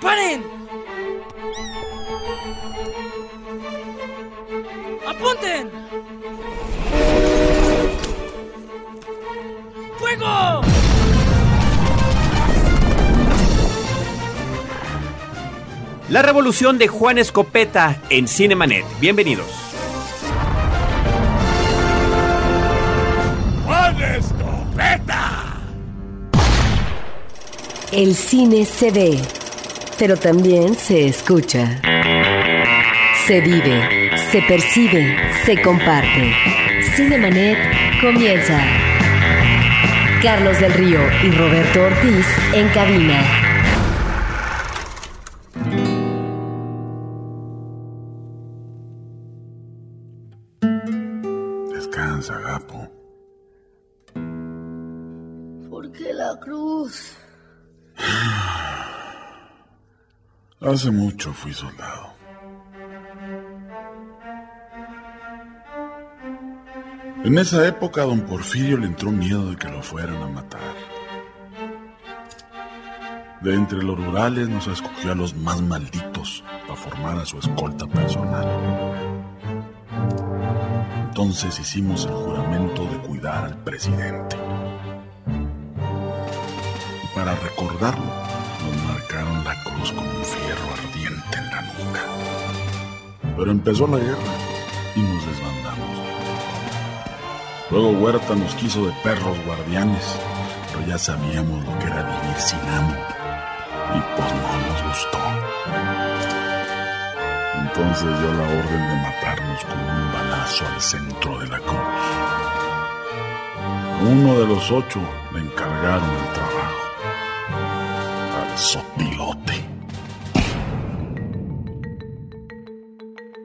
¡Preparen! ¡Apunten! ¡Fuego! La revolución de Juan Escopeta en Cinemanet. Bienvenidos. ¡Juan Escopeta! El cine se ve, pero también se escucha. Se vive, se percibe, se comparte. Cinemanet comienza. Carlos del Río y Roberto Ortiz en cabina. Hace mucho fui soldado. En esa época a don Porfirio le entró miedo de que lo fueran a matar. De entre los rurales nos escogió a los más malditos para formar a su escolta personal. Entonces hicimos el juramento de cuidar al presidente. Y para recordarlo, con un fierro ardiente en la nuca. Pero empezó la guerra y nos desbandamos. Luego Huerta nos quiso de perros guardianes, pero ya sabíamos lo que era vivir sin amo. Y pues no nos gustó. Entonces dio la orden de matarnos con un balazo al centro de la cruz. Uno de los ocho le encargaron el trabajo. Al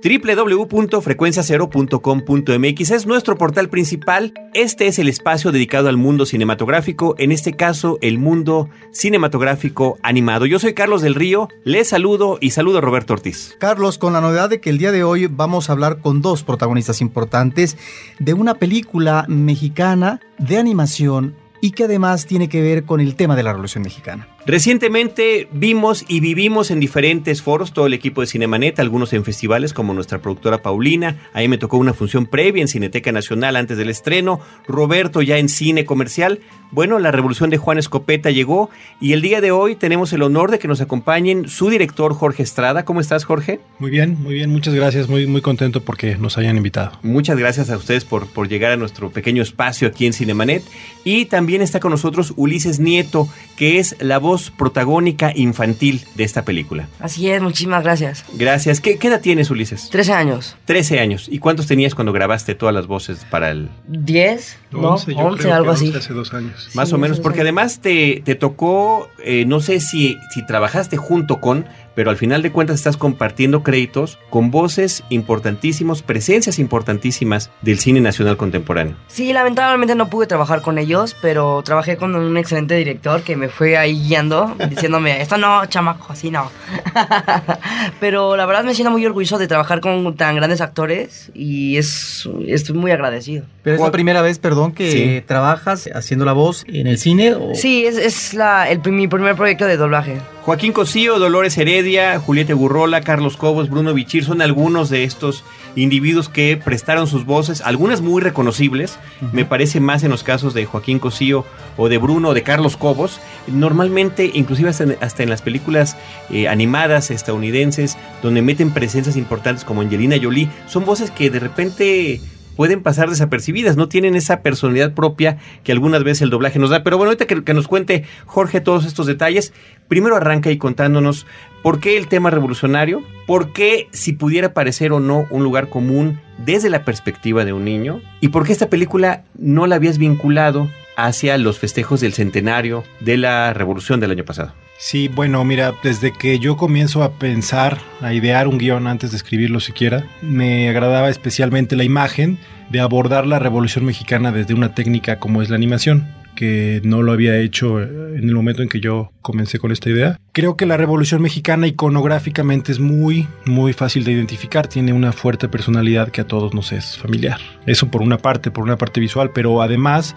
www.frecuenciacero.com.mx es nuestro portal principal. Este es el espacio dedicado al mundo cinematográfico, en este caso el mundo cinematográfico animado. Yo soy Carlos del Río, les saludo y saludo a Roberto Ortiz. Carlos, con la novedad de que el día de hoy vamos a hablar con dos protagonistas importantes de una película mexicana de animación y que además tiene que ver con el tema de la Revolución Mexicana. Recientemente vimos y vivimos en diferentes foros todo el equipo de Cinemanet, algunos en festivales como nuestra productora Paulina, ahí me tocó una función previa en Cineteca Nacional antes del estreno, Roberto ya en cine comercial. Bueno, la revolución de Juan Escopeta llegó y el día de hoy tenemos el honor de que nos acompañen su director Jorge Estrada. ¿Cómo estás, Jorge? Muy bien, muy bien, muchas gracias, muy, muy contento porque nos hayan invitado. Muchas gracias a ustedes por, por llegar a nuestro pequeño espacio aquí en Cinemanet. Y también está con nosotros Ulises Nieto, que es la voz protagónica infantil de esta película. Así es, muchísimas gracias. Gracias. ¿Qué, qué edad tienes, Ulises? 13 años. 13 años. ¿Y cuántos tenías cuando grabaste todas las voces para el...? 10, ¿no? 11, yo creo que algo así. 11 hace dos años. Más Sí, o menos, porque además te, te tocó, eh, no sé si, si trabajaste junto con, pero al final de cuentas estás compartiendo créditos con voces importantísimos, presencias importantísimas del cine nacional contemporáneo. Sí, lamentablemente no pude trabajar con ellos, pero trabajé con un excelente director que me fue ahí guiando, diciéndome, esto no, chamaco, así no. pero la verdad me siento muy orgulloso de trabajar con tan grandes actores y es, estoy muy agradecido. Pero es la primera vez, perdón, que Sí. trabajas haciendo la voz en el cine. O... Sí, es, es la, el, mi primer proyecto de doblaje. Joaquín Cosío, Dolores Heredia, Julieta Gurrola, Carlos Cobos, Bruno Bichir son algunos de estos individuos que prestaron sus voces, algunas muy reconocibles, me parece más en los casos de Joaquín Cosío o de Bruno o de Carlos Cobos. Normalmente, inclusive hasta en, hasta en las películas eh, animadas estadounidenses, donde meten presencias importantes como Angelina Jolie, son voces que de repente pueden pasar desapercibidas, no tienen esa personalidad propia que algunas veces el doblaje nos da. Pero bueno, ahorita que, que nos cuente Jorge todos estos detalles, primero arranca y contándonos por qué el tema revolucionario, por qué si pudiera parecer o no un lugar común desde la perspectiva de un niño, y por qué esta película no la habías vinculado hacia los festejos del centenario de la revolución del año pasado. Sí, bueno, mira, desde que yo comienzo a pensar, a idear un guion antes de escribirlo siquiera, me agradaba especialmente la imagen de abordar la Revolución Mexicana desde una técnica como es la animación que no lo había hecho eh, en el momento en que yo comencé con esta idea. Creo que la Revolución Mexicana iconográficamente es muy, muy fácil de identificar, tiene una fuerte personalidad que a todos nos es familiar. Eso por una parte, por una parte visual, pero además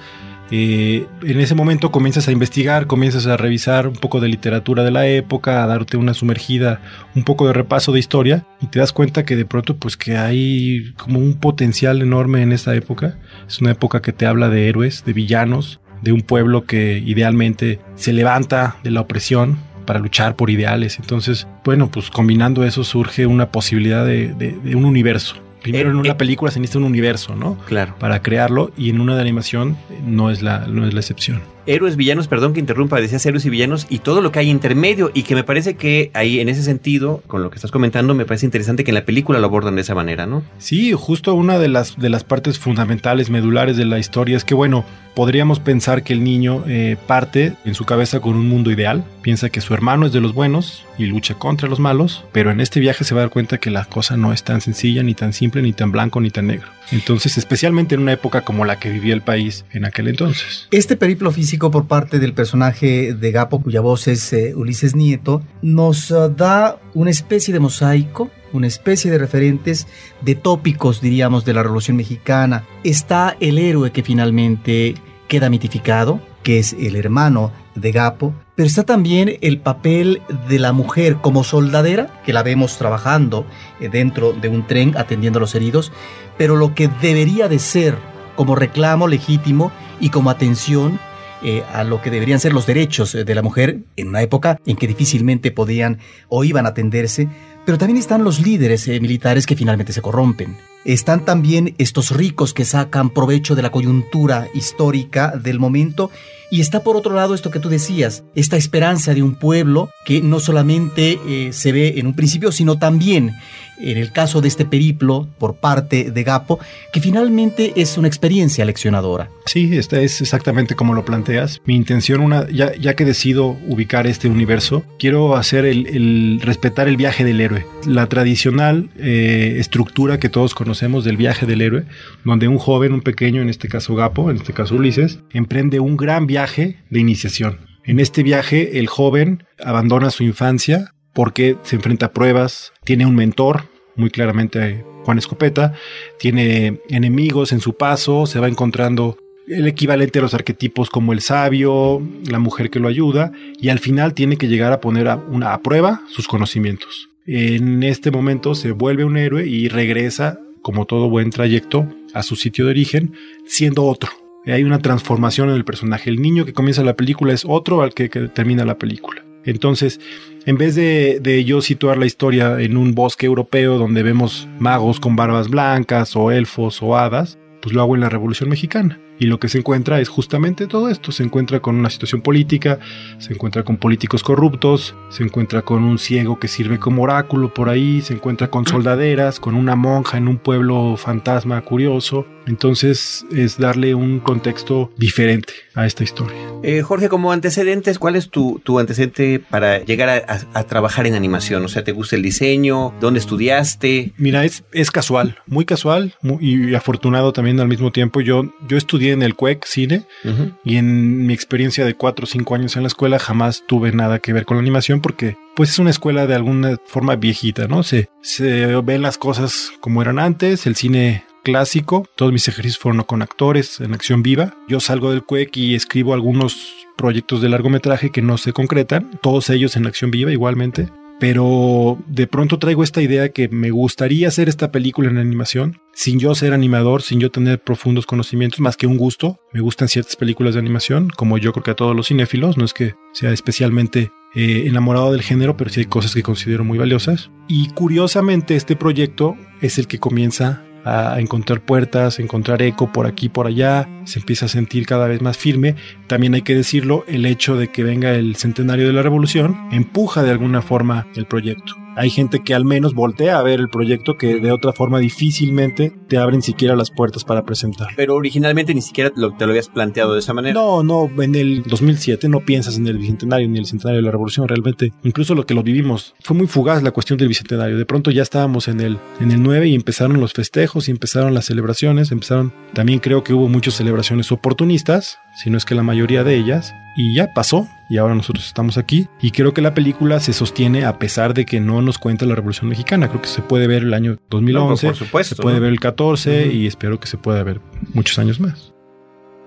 Eh, en ese momento comienzas a investigar, comienzas a revisar un poco de literatura de la época, a darte una sumergida, un poco de repaso de historia y te das cuenta que de pronto pues que hay como un potencial enorme en esta época. Es una época que te habla de héroes, de villanos, de un pueblo que idealmente se levanta de la opresión para luchar por ideales. Entonces, bueno, pues combinando eso surge una posibilidad de, un universo. Primero Eh, en una eh. película se necesita un universo, ¿no? Claro. Para crearlo y en una de animación no es la, no es la excepción. Héroes, villanos, perdón que interrumpa, decías héroes y villanos y todo lo que hay intermedio y que me parece que ahí en ese sentido, con lo que estás comentando, me parece interesante que en la película lo abordan de esa manera, ¿no? Sí, justo una de las, de las partes fundamentales, medulares de la historia es que, bueno, podríamos pensar que el niño eh, parte en su cabeza con un mundo ideal, piensa que su hermano es de los buenos y lucha contra los malos, pero en este viaje se va a dar cuenta que la cosa no es tan sencilla, ni tan simple, ni tan blanco, ni tan negro. Entonces, especialmente en una época como la que vivía el país en aquel entonces. Este periplo físico por parte del personaje de Gapo, cuya voz es eh, Ulises Nieto, nos ah, da una especie de mosaico, una especie de referentes, de tópicos, diríamos, de la Revolución Mexicana. Está el héroe que finalmente queda mitificado, que es el hermano de Gapo, pero está también el papel de la mujer como soldadera, que la vemos trabajando eh, dentro de un tren atendiendo a los heridos, pero lo que debería de ser como reclamo legítimo y como atención eh, a lo que deberían ser los derechos eh, de la mujer en una época en que difícilmente podían o iban a atenderse, pero también están los líderes eh, militares que finalmente se corrompen. Están también estos ricos que sacan provecho de la coyuntura histórica del momento y está por otro lado esto que tú decías, esta esperanza de un pueblo que no solamente se ve en un principio, sino también en el caso de este periplo por parte de Gapo, que finalmente es una experiencia leccionadora. Sí, esta es exactamente como lo planteas. Mi intención, ya que decido ubicar este universo, quiero hacer el, el respetar el viaje del héroe. La tradicional eh, estructura que todos conocemos del viaje del héroe, donde un joven, un pequeño, en este caso Gapo, en este caso Ulises, emprende un gran viaje de iniciación. En este viaje, el joven abandona su infancia porque se enfrenta a pruebas, tiene un mentor, muy claramente Juan Escopeta, tiene enemigos en su paso, se va encontrando el equivalente a los arquetipos como el sabio, la mujer que lo ayuda, y al final tiene que llegar a poner a, una, prueba sus conocimientos. En este momento se vuelve un héroe y regresa, como todo buen trayecto, a su sitio de origen, siendo otro. Hay una transformación en el personaje. El niño que comienza la película es otro al que termina la película. Entonces, en vez de, yo situar la historia en un bosque europeo donde vemos magos con barbas blancas o elfos o hadas, pues lo hago en la Revolución Mexicana. Y lo que se encuentra es justamente todo esto. Se encuentra con una situación política, se encuentra con políticos corruptos, se encuentra con un ciego que sirve como oráculo por ahí, se encuentra con soldaderas, con una monja en un pueblo fantasma curioso. Entonces es darle un contexto diferente a esta historia. Eh, Jorge, como antecedentes, ¿cuál es tu, tu antecedente para llegar a, a, a, trabajar en animación? O sea, ¿te gusta el diseño? ¿Dónde estudiaste? Mira, es, es casual, muy casual muy, y afortunado también al mismo tiempo. Yo, yo estudié en el CUEC cine uh -huh. y en mi experiencia de cuatro o cinco años en la escuela jamás tuve nada que ver con la animación porque pues es una escuela de alguna forma viejita, ¿no? Se, se ven las cosas como eran antes, el cine clásico. Todos mis ejercicios fueron con actores en acción viva. Yo salgo del CUEC y escribo algunos proyectos de largometraje que no se concretan, todos ellos en acción viva igualmente. Pero de pronto traigo esta idea que me gustaría hacer esta película en animación, sin yo ser animador, sin yo tener profundos conocimientos, más que un gusto. Me gustan ciertas películas de animación, como yo creo que a todos los cinéfilos, no es que sea especialmente eh, enamorado del género, pero sí hay cosas que considero muy valiosas. Y curiosamente este proyecto es el que comienza a encontrar puertas, a encontrar eco por aquí, por allá, se empieza a sentir cada vez más firme. También hay que decirlo, el hecho de que venga el centenario de la revolución empuja de alguna forma el proyecto. Hay gente que al menos voltea a ver el proyecto que de otra forma difícilmente te abren siquiera las puertas para presentar. Pero originalmente ni siquiera lo, te lo habías planteado de esa manera. No, no, en el 2007 no piensas en el bicentenario ni el centenario de la revolución realmente. Incluso lo que lo vivimos fue muy fugaz la cuestión del bicentenario. De pronto ya estábamos en el, en el 9 y empezaron los festejos y empezaron las celebraciones. Empezaron, también creo que hubo muchas celebraciones oportunistas, si no es que la mayoría de ellas. Y ya pasó, y ahora nosotros estamos aquí. Y creo que la película se sostiene a pesar de que no nos cuenta la Revolución Mexicana. Creo que se puede ver el año 2011, no, por supuesto, se puede ¿no? ver el 14 uh -huh. y espero que se pueda ver muchos años más.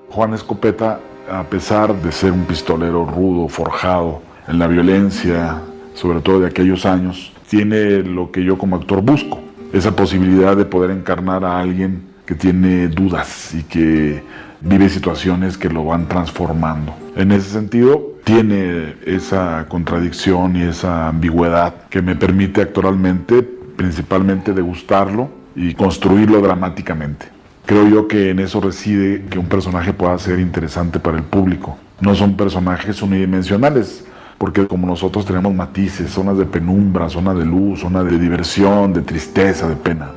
Juan Escopeta, a pesar de ser un pistolero rudo, forjado en la violencia, sobre todo de aquellos años, tiene lo que yo como actor busco, esa posibilidad de poder encarnar a alguien que tiene dudas y que vive situaciones que lo van transformando. En ese sentido, tiene esa contradicción y esa ambigüedad que me permite actualmente principalmente degustarlo y construirlo dramáticamente. Creo yo que en eso reside que un personaje pueda ser interesante para el público. No son personajes unidimensionales, porque como nosotros tenemos matices, zonas de penumbra, zona de luz, zona de diversión, de tristeza, de pena.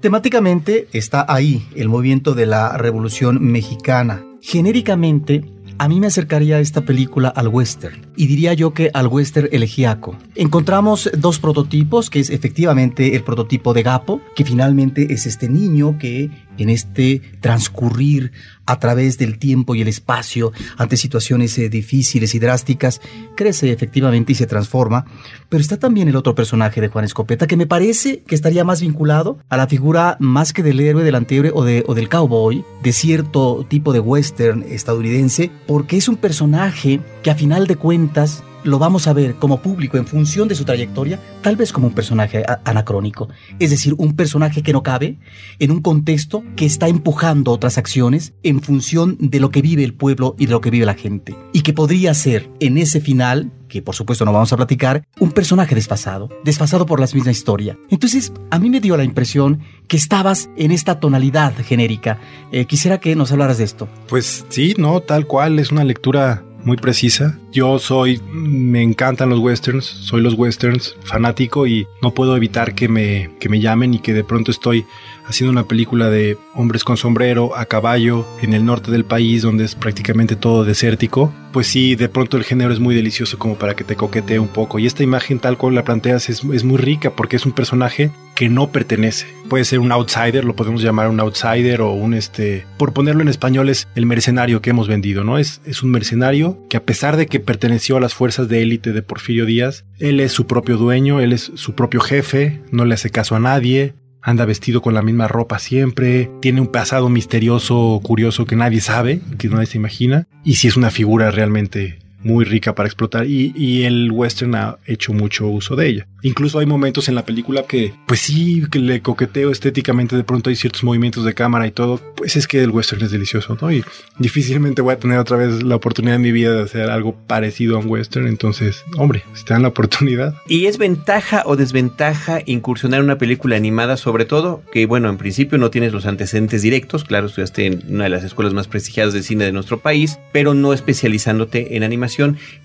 Temáticamente está ahí el movimiento de la Revolución Mexicana. Genéricamente, a mí me acercaría esta película al western y diría yo que al western elegiaco. Encontramos dos prototipos, que es efectivamente el prototipo de Gapo, que finalmente es este niño que en este transcurrir a través del tiempo y el espacio ante situaciones eh, difíciles y drásticas, crece efectivamente y se transforma. Pero está también el otro personaje de Juan Escopeta que me parece que estaría más vinculado a la figura más que del héroe, del antihéroe o, de, o del cowboy, de cierto tipo de western estadounidense, porque es un personaje que a final de cuentas lo vamos a ver como público en función de su trayectoria, tal vez como un personaje anacrónico, es decir, un personaje que no cabe en un contexto que está empujando otras acciones en función de lo que vive el pueblo y de lo que vive la gente, y que podría ser en ese final que por supuesto no vamos a platicar, un personaje desfasado, desfasado por la misma historia. Entonces, a mí me dio la impresión que estabas en esta tonalidad genérica. Eh, quisiera que nos hablaras de esto. Pues sí, no, tal cual, es una lectura muy precisa. Yo soy, me encantan los westerns, soy los westerns fanático y no puedo evitar que me, que me llamen y que de pronto estoy haciendo una película de hombres con sombrero a caballo en el norte del país donde es prácticamente todo desértico, pues sí, de pronto el género es muy delicioso como para que te coquetee un poco. Y esta imagen tal cual la planteas es, es muy rica porque es un personaje que no pertenece. Puede ser un outsider, lo podemos llamar un outsider o un este, por ponerlo en español es el mercenario que hemos vendido, ¿no? Es, es un mercenario que a pesar de que perteneció a las fuerzas de élite de Porfirio Díaz, él es su propio dueño, él es su propio jefe, no le hace caso a nadie, anda vestido con la misma ropa siempre, tiene un pasado misterioso, curioso que nadie sabe, que nadie se imagina, y si es una figura realmente muy rica para explotar y, y, el western ha hecho mucho uso de ella. Incluso hay momentos en la película que, pues sí, que le coqueteo estéticamente, de pronto hay ciertos movimientos de cámara y todo, pues es que el western es delicioso, ¿no? Y difícilmente voy a tener otra vez la oportunidad en mi vida de hacer algo parecido a un western, entonces, hombre, si te dan la oportunidad. ¿Y es ventaja o desventaja incursionar una película animada, sobre todo, que bueno, en principio no tienes los antecedentes directos, claro, estudiaste en una de las escuelas más prestigiadas de cine de nuestro país, pero no especializándote en animación,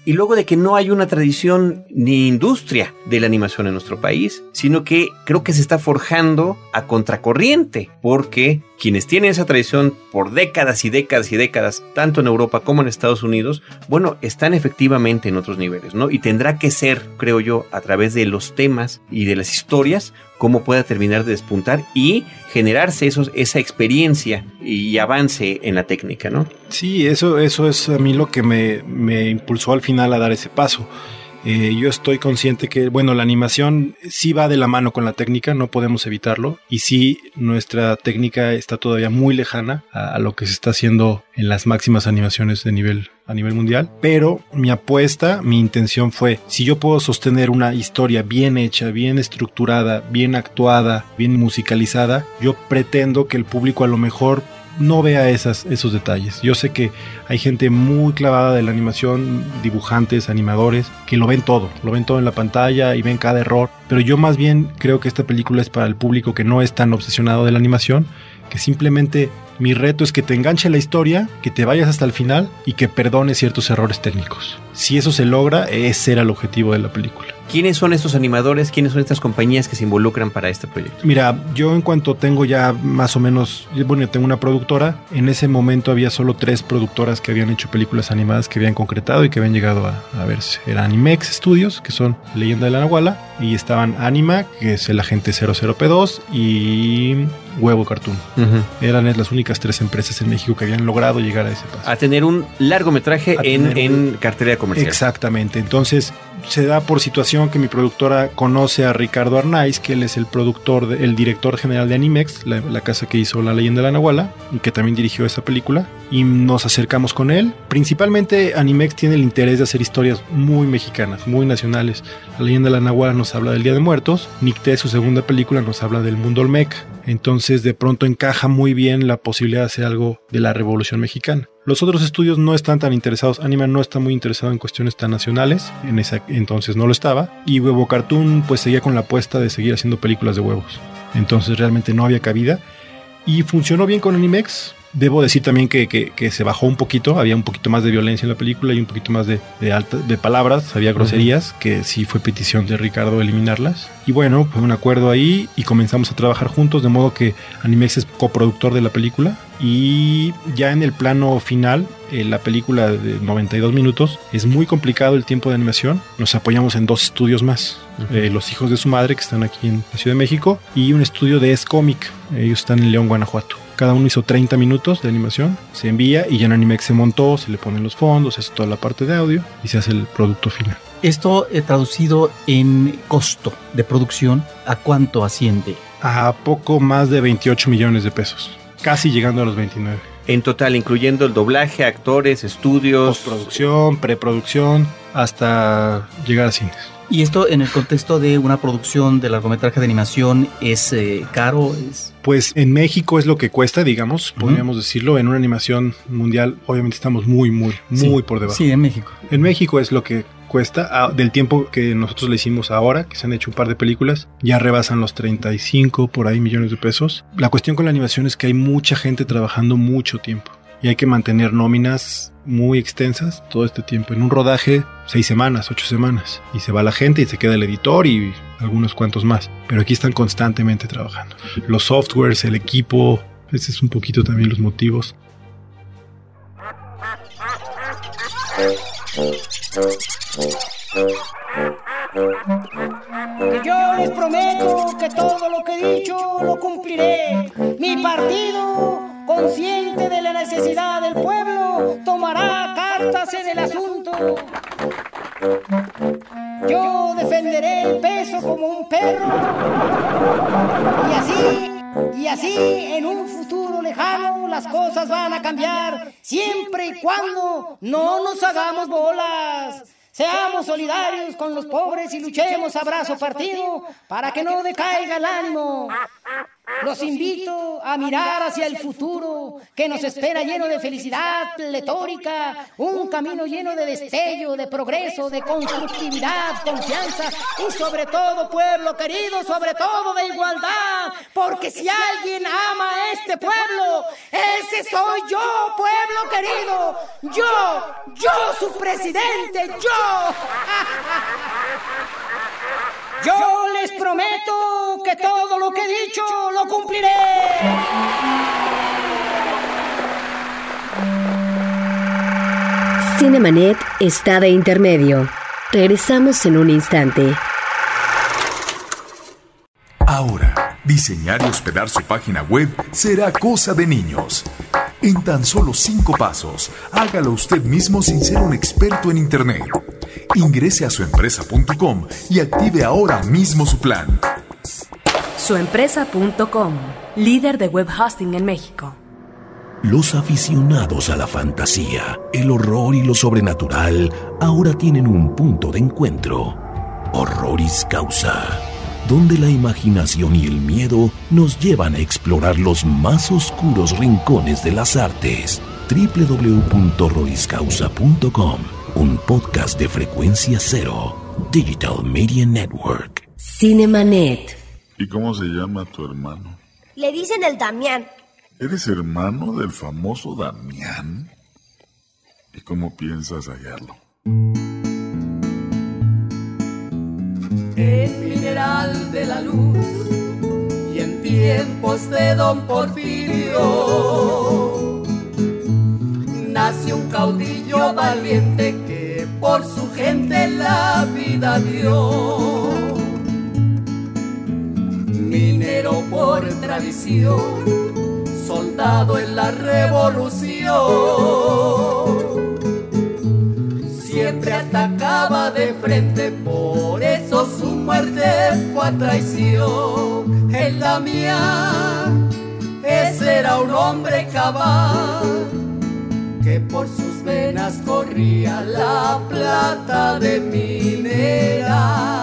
y luego de que no hay una tradición ni industria de la animación en nuestro país, sino que creo que se está forjando a contracorriente, porque quienes tienen esa tradición por décadas y décadas y décadas, tanto en Europa como en Estados Unidos, bueno, están efectivamente en otros niveles, ¿no? Y tendrá que ser, creo yo, a través de los temas y de las historias, cómo pueda terminar de despuntar y generarse esos, esa experiencia y avance en la técnica, ¿no? Sí, eso, eso es a mí lo que me, me impulsó al final a dar ese paso. Eh, yo estoy consciente que, bueno, la animación sí va de la mano con la técnica, no podemos evitarlo. Y sí, nuestra técnica está todavía muy lejana a, a, lo que se está haciendo en las máximas animaciones de nivel a nivel mundial. Pero mi apuesta, mi intención fue, si yo puedo sostener una historia bien hecha, bien estructurada, bien actuada, bien musicalizada, yo pretendo que el público a lo mejor no vea esos detalles. Yo sé que hay gente muy clavada de la animación, dibujantes, animadores, que lo ven todo, lo ven todo en la pantalla y ven cada error. Pero yo más bien creo que esta película es para el público que no es tan obsesionado de la animación, que simplemente mi reto es que te enganche la historia, que te vayas hasta el final y que perdone ciertos errores técnicos. Si eso se logra, ese era el objetivo de la película. ¿Quiénes son estos animadores? ¿Quiénes son estas compañías que se involucran para este proyecto? Mira, yo en cuanto tengo ya más o menos, bueno, tengo una productora, en ese momento había solo tres productoras que habían hecho películas animadas que habían concretado y que habían llegado a, verse. Era Animex Studios, que son Leyenda de la Nahuala, y estaban Anima, que es el agente 00P2, y Huevo Cartoon. Eran las únicas tres empresas en México que habían logrado llegar a ese paso. A tener un largometraje A en, tener en cartelera comercial. Exactamente. Entonces, se da por situación que mi productora conoce a Ricardo Arnaiz, que él es el productor, de- el director general de Animex, la, la casa que hizo La leyenda de la Nahuala, y que también dirigió esa película. Y nos acercamos con él. Principalmente Animex tiene el interés de hacer historias muy mexicanas, muy nacionales. La leyenda de la Nahuala nos habla del Día de Muertos. Nicté, su segunda película, nos habla del mundo olmeca. Entonces, de pronto encaja muy bien la posibilidad de hacer algo de la Revolución Mexicana. Los otros estudios no están tan interesados, Anima no está muy interesado en cuestiones tan nacionales, en ese entonces no lo estaba, y Huevo Cartoon pues seguía con la apuesta de seguir haciendo películas de huevos. Entonces realmente no había cabida y funcionó bien con Animex. Debo decir también que, que- que se bajó un poquito, había un poquito más de violencia en la película y un poquito más de, de, alta- de palabras, había groserías, que sí fue petición de Ricardo eliminarlas. Y bueno, fue un acuerdo ahí y comenzamos a trabajar juntos, de modo que Animex es coproductor de la película y ya en el plano final, eh, la película de 92 minutos, es muy complicado el tiempo de animación. Nos apoyamos en dos estudios más, eh, Los Hijos de su Madre, que están aquí en la Ciudad de México, y un estudio de S-Comic, ellos están en León, Guanajuato. Cada uno hizo 30 minutos de animación, se envía y ya en Animex se montó, se le ponen los fondos, se hace toda la parte de audio y se hace el producto final. Esto eh, traducido en costo de producción, ¿a cuánto asciende? A poco más de 28 millones de pesos, casi llegando a los 29. En total, incluyendo el doblaje, actores, estudios. Postproducción, preproducción, hasta llegar a cines. Y esto en el contexto de una producción de largometraje de animación es eh, caro, es Pues en México es lo que cuesta, digamos, podríamos decirlo. En una animación mundial, obviamente estamos muy, muy, muy Sí, por debajo. Sí, en México. En México es lo que cuesta. ah, del tiempo que nosotros le hicimos ahora, que se han hecho un par de películas, ya rebasan los 35 por ahí millones de pesos. La cuestión con la animación es que hay mucha gente trabajando mucho tiempo. Y hay que mantener nóminas muy extensas todo este tiempo. En un rodaje, seis semanas, ocho semanas. Y se va la gente y se queda el editor y algunos cuantos más. Pero aquí están constantemente trabajando. Los softwares, el equipo, ese es un poquito también los motivos. Yo les prometo que todo lo que he dicho lo cumpliré. Mi partido, consciente de la necesidad del pueblo, tomará cartas en el asunto. Yo defenderé el peso como un perro. Y así, y así, en un futuro lejano, las cosas van a cambiar, siempre y cuando no nos hagamos bolas. Seamos solidarios con los pobres y luchemos a brazo partido para que no decaiga el ánimo. Los invito a mirar hacia el futuro que nos espera lleno de felicidad pletórica, un camino lleno de destello, de progreso, de constructividad, confianza y sobre todo, pueblo querido, sobre todo de igualdad, porque si alguien ama a este pueblo, ese soy yo, pueblo querido, yo, yo su presidente, yo. Yo les prometo que todo lo que he dicho lo cumpliré. Cinemanet está de intermedio. Regresamos en un instante. Ahora, diseñar y hospedar su página web será cosa de niños. En tan solo cinco pasos, hágalo usted mismo sin ser un experto en Internet. Ingrese a suempresa.com y active ahora mismo su plan. Suempresa.com, líder de web hosting en México. Los aficionados a la fantasía, el horror y lo sobrenatural ahora tienen un punto de encuentro. Horroris Causa, donde la imaginación y el miedo nos llevan a explorar los más oscuros rincones de las artes. www.horroriscausa.com, un podcast de frecuencia cero, Digital Media Network. Cinemanet. ¿Y cómo se llama tu hermano? Le dicen el Damián. ¿Eres hermano del famoso Damián? ¿Y cómo piensas hallarlo? De la luz y en tiempos de don Porfirio nació un caudillo valiente que por su gente la vida dio. Minero por tradición, soldado en la revolución. Siempre atacaba de frente, por eso su muerte fue a traición. El Damián, ese era un hombre cabal, que por sus venas corría la plata de mineral.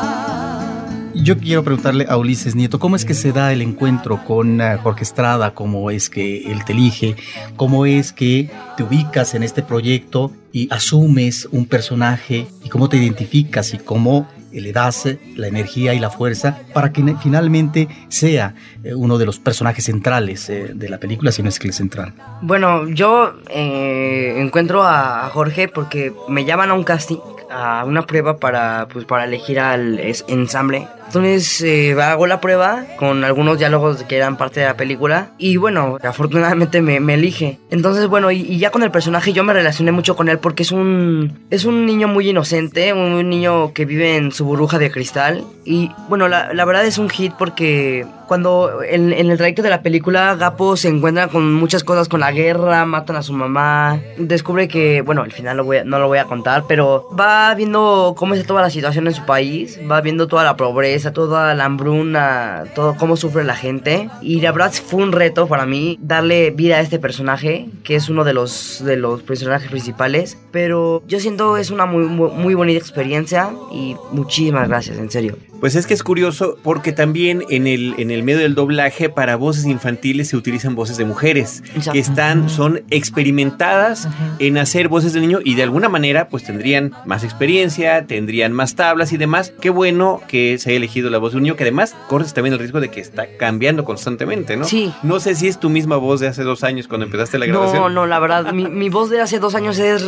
Yo quiero preguntarle a Ulises Nieto, ¿cómo es que se da el encuentro con uh, Jorge Estrada? ¿Cómo es que él te elige? ¿Cómo es que te ubicas en este proyecto y asumes un personaje? ¿Y cómo te identificas y cómo le das la energía y la fuerza para que finalmente sea eh, uno de los personajes centrales eh, de la película, si no es que el central? Bueno, yo eh, encuentro a Jorge porque me llaman a un casting a una prueba para, pues, para elegir al ensamble. Entonces eh, hago la prueba con algunos diálogos que eran parte de la película y bueno, afortunadamente me, me elige. Entonces bueno, y, y, ya con el personaje yo me relacioné mucho con él porque es un, es un niño muy inocente, un, un niño que vive en su burbuja de cristal y bueno, la, la verdad es un hit porque cuando en, en, el trayecto de la película Gapo se encuentra con muchas cosas, con la guerra, matan a su mamá, descubre que, bueno, al final lo voy a, no lo voy a contar, pero va viendo cómo es toda la situación en su país, va viendo toda la pobreza, toda la hambruna, todo cómo sufre la gente. Y la verdad fue un reto para mí darle vida a este personaje, que es uno de los, de los personajes principales, pero yo siento es una muy, muy bonita experiencia y muchísimas gracias, en serio. Pues es que es curioso porque también en el, en el medio del doblaje para voces infantiles se utilizan voces de mujeres Exacto. que están, son experimentadas uh -huh. en hacer voces de niño y de alguna manera pues tendrían más experiencia, tendrían más tablas y demás. Qué bueno que se haya elegido la voz de un niño que además corres también el riesgo de que está cambiando constantemente, ¿no? Sí. No sé si es tu misma voz de hace dos años cuando empezaste la grabación. No, no, la verdad, mi, mi voz de hace dos años es...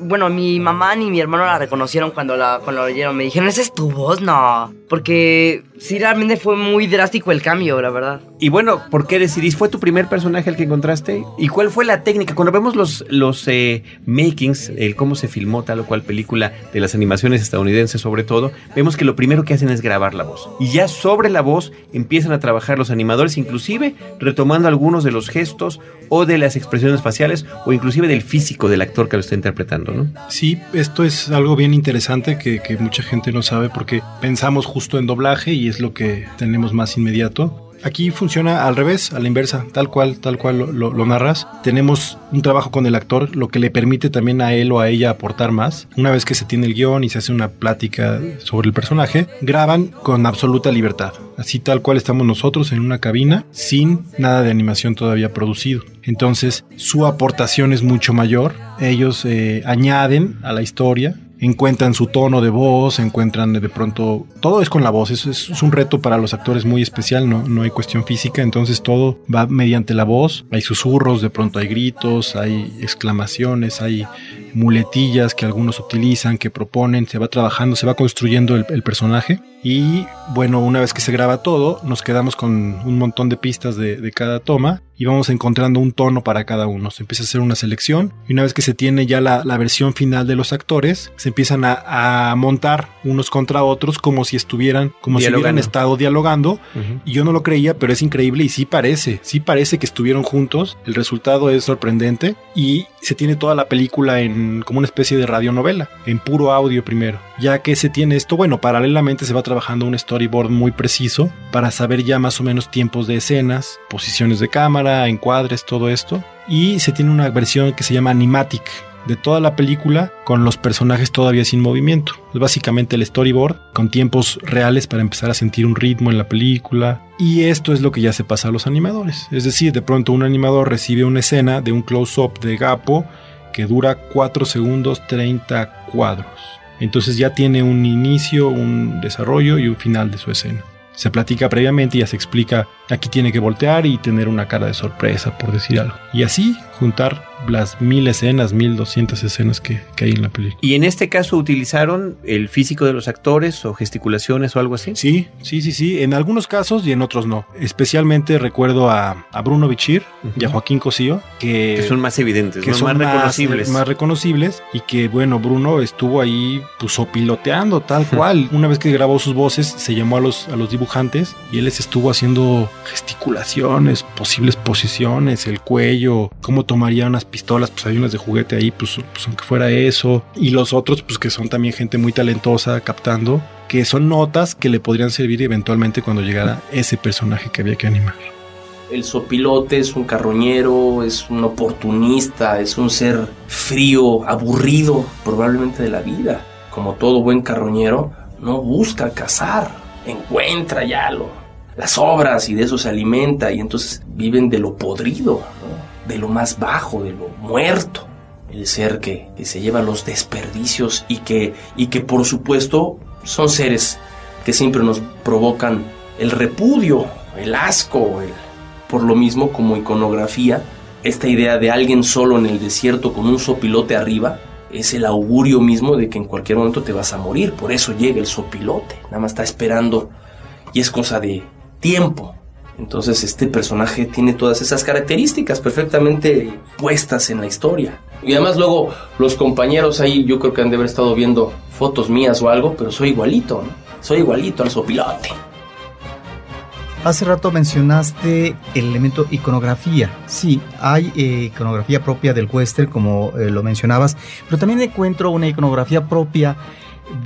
Bueno, mi mamá ni mi hermano la reconocieron cuando la, cuando la oyeron. Me dijeron, ¿esa es tu voz? No. Porque sí, realmente fue muy drástico el cambio, la verdad. Y bueno, ¿por qué decidís? ¿Fue tu primer personaje el que encontraste? ¿Y cuál fue la técnica? Cuando vemos los, los eh, makings, el cómo se filmó tal o cual película de las animaciones estadounidenses sobre todo, vemos que lo primero que hacen es grabar la voz. Y ya sobre la voz empiezan a trabajar los animadores, inclusive retomando algunos de los gestos o de las expresiones faciales o inclusive del físico del actor que lo está interpretando, ¿no? Sí, esto es algo bien interesante que, que mucha gente no sabe porque pensamos justo en doblaje y es lo que tenemos más inmediato. Aquí funciona al revés, a la inversa, tal cual, tal cual lo, narras. Tenemos un trabajo con el actor, lo que le permite también a él o a ella aportar más. Una vez que se tiene el guion y se hace una plática sobre el personaje, graban con absoluta libertad. Así tal cual estamos nosotros en una cabina, sin nada de animación todavía producido. Entonces, su aportación es mucho mayor. Ellos eh, añaden a la historia, encuentran su tono de voz, encuentran de pronto, todo es con la voz, es, es, un reto para los actores muy especial, no, no hay cuestión física, entonces todo va mediante la voz, hay susurros, de pronto hay gritos, hay exclamaciones, hay muletillas que algunos utilizan, que proponen, se va trabajando, se va construyendo el, el, personaje. Y bueno, una vez que se graba todo, nos quedamos con un montón de pistas de, de, cada toma y vamos encontrando un tono para cada uno. Se empieza a hacer una selección y una vez que se tiene ya la, la versión final de los actores, se empiezan a, a, montar unos contra otros como si estuvieran, como dialogando. si hubieran estado dialogando. Uh -huh. Y yo no lo creía, pero es increíble y sí parece, sí parece que estuvieron juntos. El resultado es sorprendente y se tiene toda la película en como una especie de radionovela, en puro audio primero. Ya que se tiene esto, bueno, paralelamente se va trabajando un storyboard muy preciso para saber ya más o menos tiempos de escenas, posiciones de cámara, encuadres, todo esto. Y se tiene una versión que se llama Animatic, de toda la película con los personajes todavía sin movimiento. Es básicamente el storyboard con tiempos reales para empezar a sentir un ritmo en la película. Y esto es lo que ya se pasa a los animadores. Es decir, de pronto un animador recibe una escena de un close-up de Gapo que dura 4 segundos 30 cuadros. Entonces ya tiene un inicio, un desarrollo y un final de su escena. Se platica previamente y ya se explica, aquí tiene que voltear y tener una cara de sorpresa, por decir algo. Y así juntar las mil escenas, mil doscientas escenas que, que hay en la película. ¿Y en este caso utilizaron el físico de los actores o gesticulaciones o algo así? Sí, sí, sí, sí. En algunos casos y en otros no. Especialmente recuerdo a, a Bruno Bichir y a Joaquín Cosío, que, Que son más evidentes, que ¿no? son más reconocibles. más reconocibles y que bueno Bruno estuvo ahí pues piloteando tal cual una vez que grabó sus voces se llamó a los a los dibujantes y él les estuvo haciendo gesticulaciones posibles posiciones el cuello cómo tomaría unas pistolas pues hay unas de juguete ahí pues, pues aunque fuera eso y los otros pues que son también gente muy talentosa captando que son notas que le podrían servir eventualmente cuando llegara ese personaje que había que animar El sopilote es un carroñero, es un oportunista, es un ser frío, aburrido probablemente de la vida. Como todo buen carroñero, no busca cazar, encuentra ya lo, las obras y de eso se alimenta y entonces viven de lo podrido, ¿no? De lo más bajo, de lo muerto. El ser que, que se lleva los desperdicios y que, y que por supuesto son seres que siempre nos provocan el repudio, el asco, el, por lo mismo como iconografía, esta idea de alguien solo en el desierto con un sopilote arriba es el augurio mismo de que en cualquier momento te vas a morir. Por eso llega el sopilote, nada más está esperando y es cosa de tiempo. Entonces este personaje tiene todas esas características perfectamente puestas en la historia. Y además luego los compañeros ahí yo creo que han de haber estado viendo fotos mías o algo, pero soy igualito, ¿no? Soy igualito al sopilote. Hace rato mencionaste el elemento iconografía. Sí, hay eh, iconografía propia del western, como eh, lo mencionabas, pero también encuentro una iconografía propia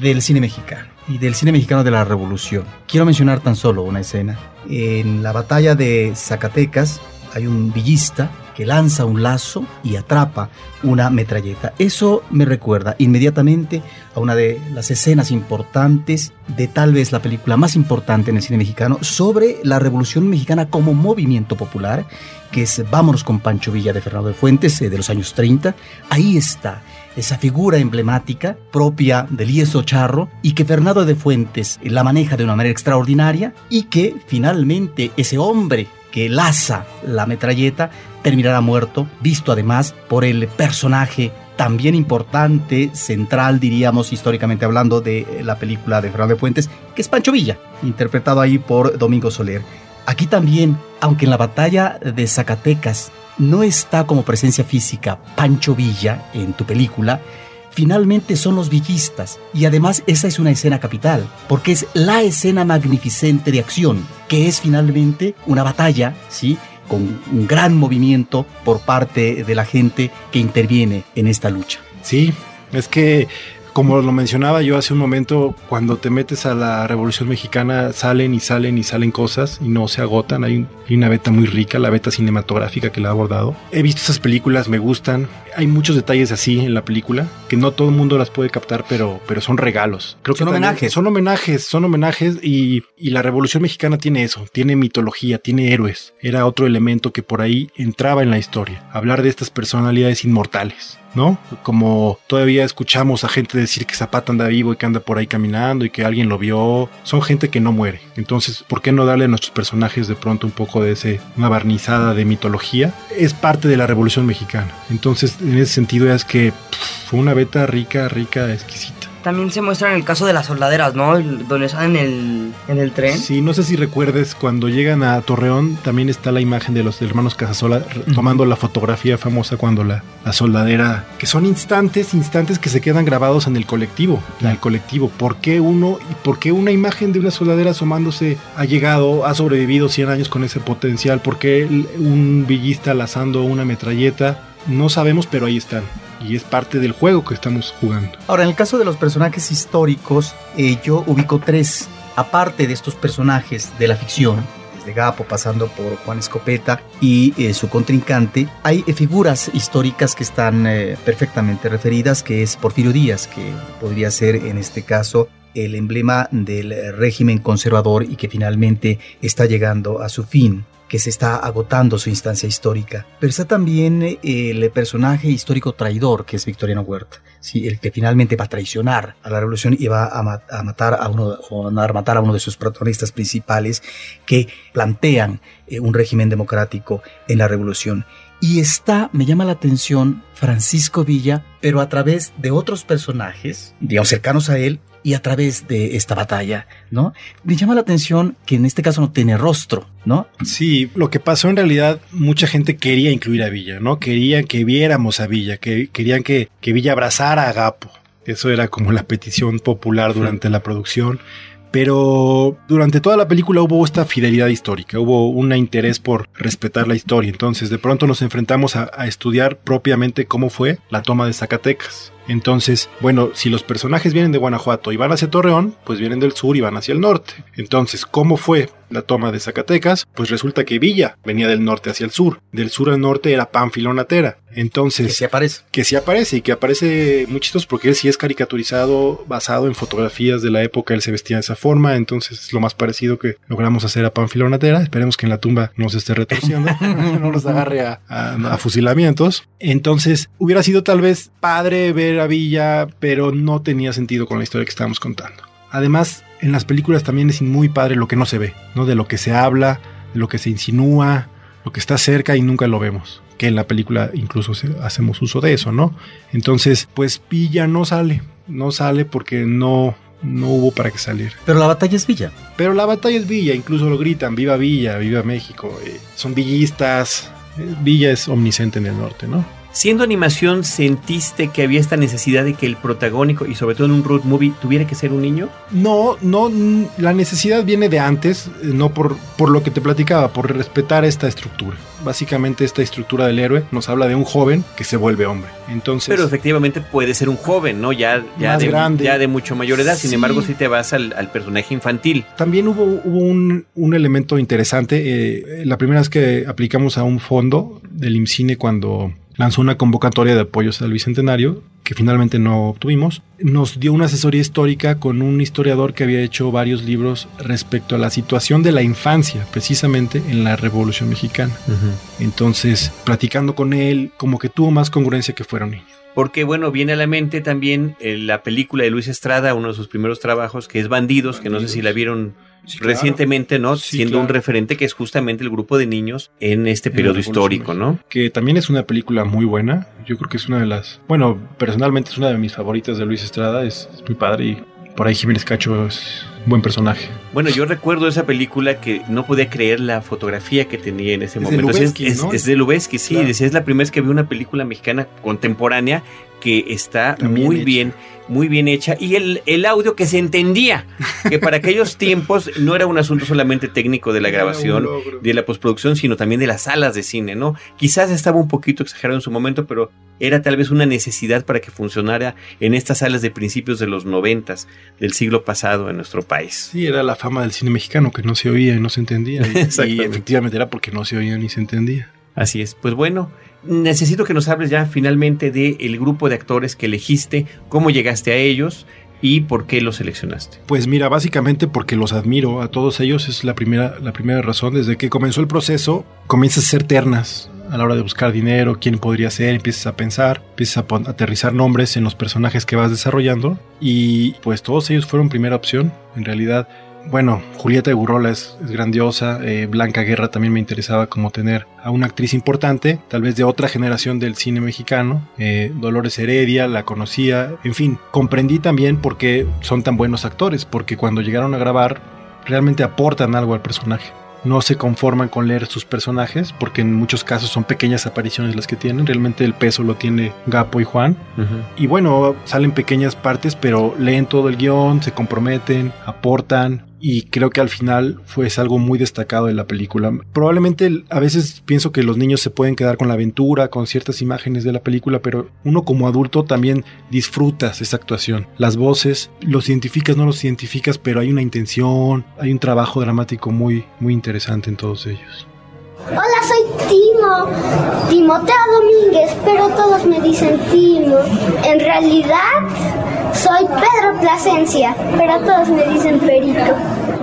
del cine mexicano y del cine mexicano de la Revolución. Quiero mencionar tan solo una escena. En la batalla de Zacatecas hay un villista que lanza un lazo y atrapa una metralleta. Eso me recuerda inmediatamente a una de las escenas importantes de tal vez la película más importante en el cine mexicano sobre la Revolución Mexicana como movimiento popular, que es Vámonos con Pancho Villa de Fernando de Fuentes eh, de los años 30. Ahí está esa figura emblemática propia del Lieso Charro y que Fernando de Fuentes la maneja de una manera extraordinaria y que finalmente ese hombre que laza la metralleta terminará muerto, visto además por el personaje también importante, central, diríamos, históricamente hablando, de la película de Fernando de Fuentes, que es Pancho Villa, interpretado ahí por Domingo Soler. Aquí también, aunque en la batalla de Zacatecas no está como presencia física Pancho Villa en tu película, finalmente son los villistas. Y además esa es una escena capital, porque es la escena magnificente de acción, que es finalmente una batalla, ¿sí? Con un gran movimiento por parte de la gente que interviene en esta lucha. Sí, es que como lo mencionaba yo hace un momento, cuando te metes a la Revolución Mexicana salen y salen y salen cosas y no se agotan. Hay, hay una beta muy rica, la beta cinematográfica que la ha abordado. He visto esas películas, me gustan. Hay muchos detalles así en la película que no todo el mundo las puede captar, pero, pero son regalos. Creo Son homenajes. Son homenajes, son homenajes y, y la Revolución Mexicana tiene eso, tiene mitología, tiene héroes. Era otro elemento que por ahí entraba en la historia. Hablar de estas personalidades inmortales. ¿no? Como todavía escuchamos a gente decir que Zapata anda vivo y que anda por ahí caminando y que alguien lo vio, son gente que no muere. Entonces, ¿por qué no darle a nuestros personajes de pronto un poco de ese, una barnizada de mitología? Es parte de la Revolución Mexicana. Entonces, en ese sentido es que pff, fue una beta rica, rica, exquisita. También se muestra en el caso de las soldaderas, ¿no? El- Donde están en el, en el tren. Sí, no sé si recuerdes, cuando llegan a Torreón también está la imagen de los hermanos Casasola tomando la fotografía famosa cuando la, la soldadera, que son instantes, instantes que se quedan grabados en el colectivo, en el colectivo. ¿Por qué uno y por qué una imagen de una soldadera asomándose ha llegado, ha sobrevivido 100 años con ese potencial? ¿Por qué un villista lazando una metralleta? No sabemos, pero ahí están. Y es parte del juego que estamos jugando. Ahora, en el caso de los personajes históricos, eh, yo ubico tres. Aparte de estos personajes de la ficción, desde Gapo pasando por Juan Escopeta y eh, su contrincante, hay eh, figuras históricas que están eh, perfectamente referidas, que es Porfirio Díaz, que podría ser en este caso el emblema del régimen conservador y que finalmente está llegando a su fin que se está agotando su instancia histórica. Pero está también eh, el personaje histórico traidor, que es Victoriano Huerta, ¿sí? el que finalmente va a traicionar a la revolución y va a, ma- a matar a uno, a matar a uno de sus protagonistas principales que plantean eh, un régimen democrático en la revolución. Y está, me llama la atención, Francisco Villa, pero a través de otros personajes, digamos, cercanos a él, y a través de esta batalla, ¿no? Me llama la atención que en este caso no tiene rostro, ¿no? Sí, lo que pasó en realidad, mucha gente quería incluir a Villa, ¿no? Querían que viéramos a Villa, que querían que, que Villa abrazara a Gapo. Eso era como la petición popular durante la producción. Pero durante toda la película hubo esta fidelidad histórica, hubo un interés por respetar la historia. Entonces de pronto nos enfrentamos a, a estudiar propiamente cómo fue la toma de Zacatecas. Entonces, bueno, si los personajes vienen de Guanajuato y van hacia Torreón, pues vienen del sur y van hacia el norte. Entonces, ¿cómo fue la toma de Zacatecas? Pues resulta que Villa venía del norte hacia el sur. Del sur al norte era Pánfilo Natera. Entonces, Que sí aparece. que sí aparece y que aparece muy chistoso porque él sí es caricaturizado basado en fotografías de la época, él se vestía de esa forma, entonces es lo más parecido que logramos hacer a Pánfilo Natera. Esperemos que en la tumba no se esté retorciendo, no nos agarre a, a- a fusilamientos. Entonces, hubiera sido tal vez padre ver a Villa, pero no tenía sentido con la historia que estábamos contando. Además, en las películas también es muy padre lo que no se ve, ¿no? De lo que se habla, de lo que se insinúa, lo que está cerca y nunca lo vemos. Que en la película incluso hacemos uso de eso, ¿no? Entonces, pues Villa no sale, no sale porque no, no hubo para que saliera. Pero la batalla es Villa. Pero la batalla es Villa, incluso lo gritan, viva Villa, viva México. eh, son villistas, eh, Villa es omnisciente en el norte, ¿no? Siendo animación, ¿sentiste que había esta necesidad de que el protagónico, y sobre todo en un road movie, tuviera que ser un niño? No, no, la necesidad viene de antes, eh, no por, por lo que te platicaba, por respetar esta estructura. Básicamente esta estructura del héroe nos habla de un joven que se vuelve hombre. Entonces, Pero efectivamente puede ser un joven, ¿no? Ya, ya, Más de, grande. ya de mucho mayor edad. Sin embargo, si te vas al, al personaje infantil. También hubo, hubo un, un elemento interesante. eh, la primera vez que aplicamos a un fondo del IMCINE cuando lanzó una convocatoria de apoyos al Bicentenario, que finalmente no obtuvimos, nos dio una asesoría histórica con un historiador que había hecho varios libros respecto a la situación de la infancia, precisamente en la Revolución Mexicana. Entonces, platicando con él, como que tuvo más congruencia que fuera un niño. Porque, bueno, viene a la mente también eh, la película de Luis Estrada, uno de sus primeros trabajos, que es Bandidos, que no sé si la vieron claro. recientemente, ¿no? Sí, Siendo un referente que es justamente el grupo de niños en este periodo histórico, ¿no? que también es una película muy buena. Yo creo que es una de las, bueno, personalmente es una de mis favoritas de Luis Estrada, es, es muy padre y por ahí Jiménez Cacho es un buen personaje. Bueno, yo recuerdo esa película que no podía creer la fotografía que tenía en ese Es momento. Lubezki, es, ¿no? es de Lubezki, sí. Claro. Es la primera vez que vi una película mexicana contemporánea que está También muy hecha. bien, muy bien hecha. Y el, el audio que se entendía, que para aquellos tiempos no era un asunto solamente técnico de la grabación, de la postproducción, sino también de las salas de cine, ¿no? Quizás estaba un poquito exagerado en su momento, pero era tal vez una necesidad para que funcionara en estas salas de principios de los noventas del siglo pasado en nuestro país. Sí, era la fama del cine mexicano que no se oía y no se entendía. Y, efectivamente era porque no se oía ni se entendía. Así es. Pues bueno, necesito que nos hables ya finalmente del grupo de actores que elegiste, cómo llegaste a ellos y por qué los seleccionaste. Pues mira, básicamente porque los admiro a todos ellos es la primera, la primera razón. Desde que comenzó el proceso, comienzas a ser ternas a la hora de buscar dinero, quién podría ser, empiezas a pensar, empiezas a aterrizar nombres en los personajes que vas desarrollando y pues todos ellos fueron primera opción. En realidad, bueno, Julieta de Gurrola es, es grandiosa, eh, Blanca Guerra también me interesaba como tener a una actriz importante, tal vez de otra generación del cine mexicano, eh, Dolores Heredia, la conocía, en fin, comprendí también por qué son tan buenos actores, porque cuando llegaron a grabar realmente aportan algo al personaje. No se conforman con leer sus personajes, porque en muchos casos son pequeñas apariciones las que tienen. Realmente el peso lo tiene Gapo y Juan. Y bueno, salen pequeñas partes, pero leen todo el guion, se comprometen, aportan. Y creo que al final fue algo muy destacado de la película. Probablemente a veces pienso que los niños se pueden quedar con la aventura, con ciertas imágenes de la película, pero uno como adulto también disfrutas esa actuación. Las voces, los identificas, no los identificas, pero hay una intención, hay un trabajo dramático muy, muy interesante en todos ellos. Hola, soy Timo, Timoteo Domínguez, pero todos me dicen Timo. En realidad soy Pedro Plasencia, pero todos me dicen Perico.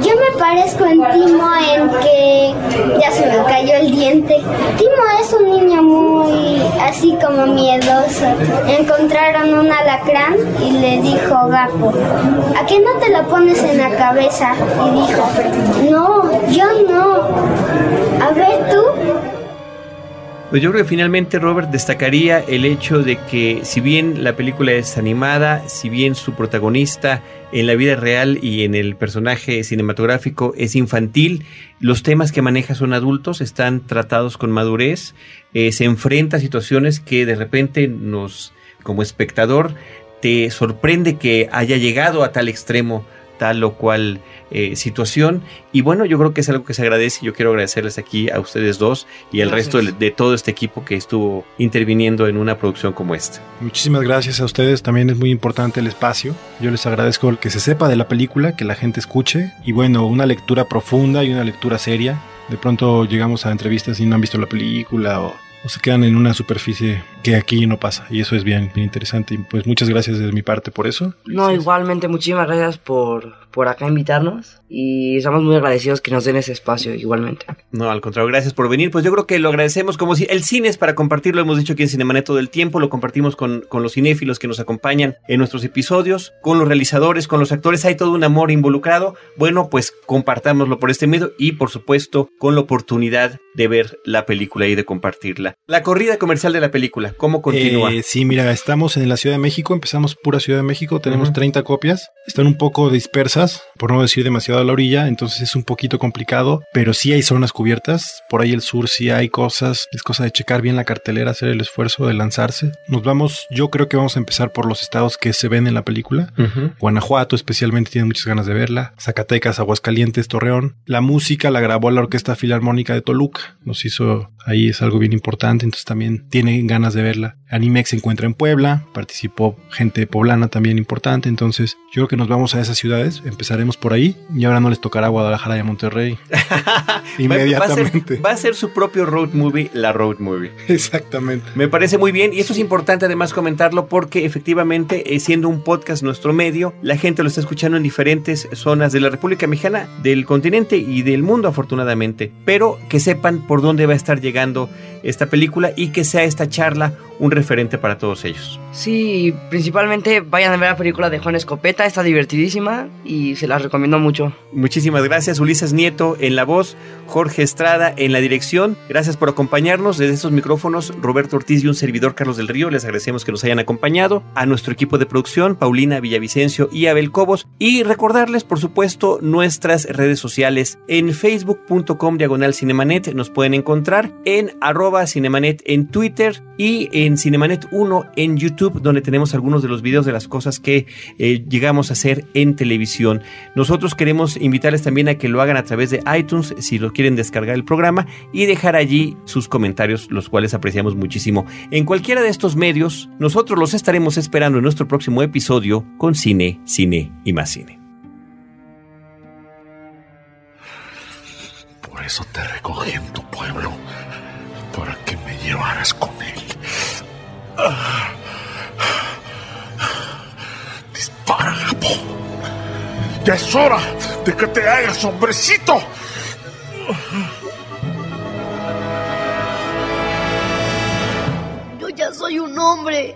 Yo me parezco en Timo en que ya se me cayó el diente. Timo es un niño muy así como miedoso. Encontraron un alacrán y le dijo Gapo, ¿a qué no te lo pones en la cabeza? Y dijo, no, yo no. A ver. Pues yo creo que finalmente Robert destacaría el hecho de que si bien la película es animada, si bien su protagonista en la vida real y en el personaje cinematográfico es infantil, los temas que maneja son adultos, están tratados con madurez, eh, se enfrenta a situaciones que de repente nos, como espectador, te sorprende que haya llegado a tal extremo tal o cual eh, situación. Y bueno, yo creo que es algo que se agradece y yo quiero agradecerles aquí a ustedes dos y al Gracias. resto de, de todo este equipo que estuvo interviniendo en una producción como esta. Muchísimas gracias a ustedes, también es muy importante el espacio. Yo les agradezco el que se sepa de la película, que la gente escuche y bueno, una lectura profunda y una lectura seria. De pronto llegamos a entrevistas y no han visto la película o, o se quedan en una superficie que aquí no pasa y eso es bien, bien interesante. Y pues muchas gracias de mi parte por eso. No, igualmente, muchísimas gracias por, por acá invitarnos y estamos muy agradecidos que nos den ese espacio igualmente. No, al contrario, gracias por venir. Pues yo creo que lo agradecemos como si el cine es para compartirlo, hemos dicho aquí en Cinemanet todo el tiempo, lo compartimos con, con los cinéfilos que nos acompañan en nuestros episodios, con los realizadores, con los actores, hay todo un amor involucrado. Bueno, pues compartámoslo por este medio y por supuesto con la oportunidad de ver la película y de compartirla. La corrida comercial de la película, ¿cómo continúa? Eh, sí, mira, estamos en la Ciudad de México, empezamos pura Ciudad de México, tenemos 30 copias, están un poco dispersas, por no decir demasiado a la orilla, entonces es un poquito complicado, pero sí hay zonas cubiertas, por ahí el sur sí hay cosas, es cosa de checar bien la cartelera, hacer el esfuerzo de lanzarse. Nos vamos, yo creo que vamos a empezar por los estados que se ven en la película. Guanajuato especialmente tiene muchas ganas de verla, Zacatecas, Aguascalientes, Torreón. La música la grabó la Orquesta Filarmónica de Toluca, nos hizo ahí es algo bien importante, entonces también tienen ganas de verla. Animex se encuentra en Puebla, participó gente poblana también importante, entonces yo creo que nos vamos a esas ciudades, empezaremos por ahí y ahora no les tocará Guadalajara y a Monterrey. Va a, Inmediatamente. ser, va a ser su propio road movie, la road movie. Exactamente. Me parece muy bien y esto es importante además comentarlo porque efectivamente, eh, siendo un podcast nuestro medio, la gente lo está escuchando en diferentes zonas de la República Mexicana, del continente y del mundo afortunadamente. Pero que sepan por dónde va a estar llegando esta película y que sea esta charla un referente para todos ellos. Sí, principalmente vayan a ver la película de Juan Escopeta, está divertidísima y se las recomiendo mucho. Muchísimas gracias Ulises Nieto en la voz, Jorge Estrada en la dirección. Gracias por acompañarnos desde estos micrófonos. Roberto Ortiz y un servidor Carlos del Río. Les agradecemos que nos hayan acompañado. A nuestro equipo de producción, Paulina Villavicencio y Abel Cobos. Y recordarles, por supuesto, nuestras redes sociales. En facebook.com diagonal cinemanet nos pueden encontrar. En arroba cinemanet en Twitter y en Cinemanet 1 en YouTube, donde tenemos algunos de los videos de las cosas que eh, llegamos a hacer en televisión. Nosotros queremos invitarles también a que lo hagan a través de iTunes si lo quieren descargar el programa y dejar allí sus comentarios, los cuales apreciamos muchísimo. En cualquiera de estos medios, nosotros los estaremos esperando en nuestro próximo episodio con cine, cine y más cine. Por eso te recogí en tu pueblo, para que me llevaras con él. Dispara, Gapo. Ya es hora de que te hagas hombrecito. Yo ya soy un hombre.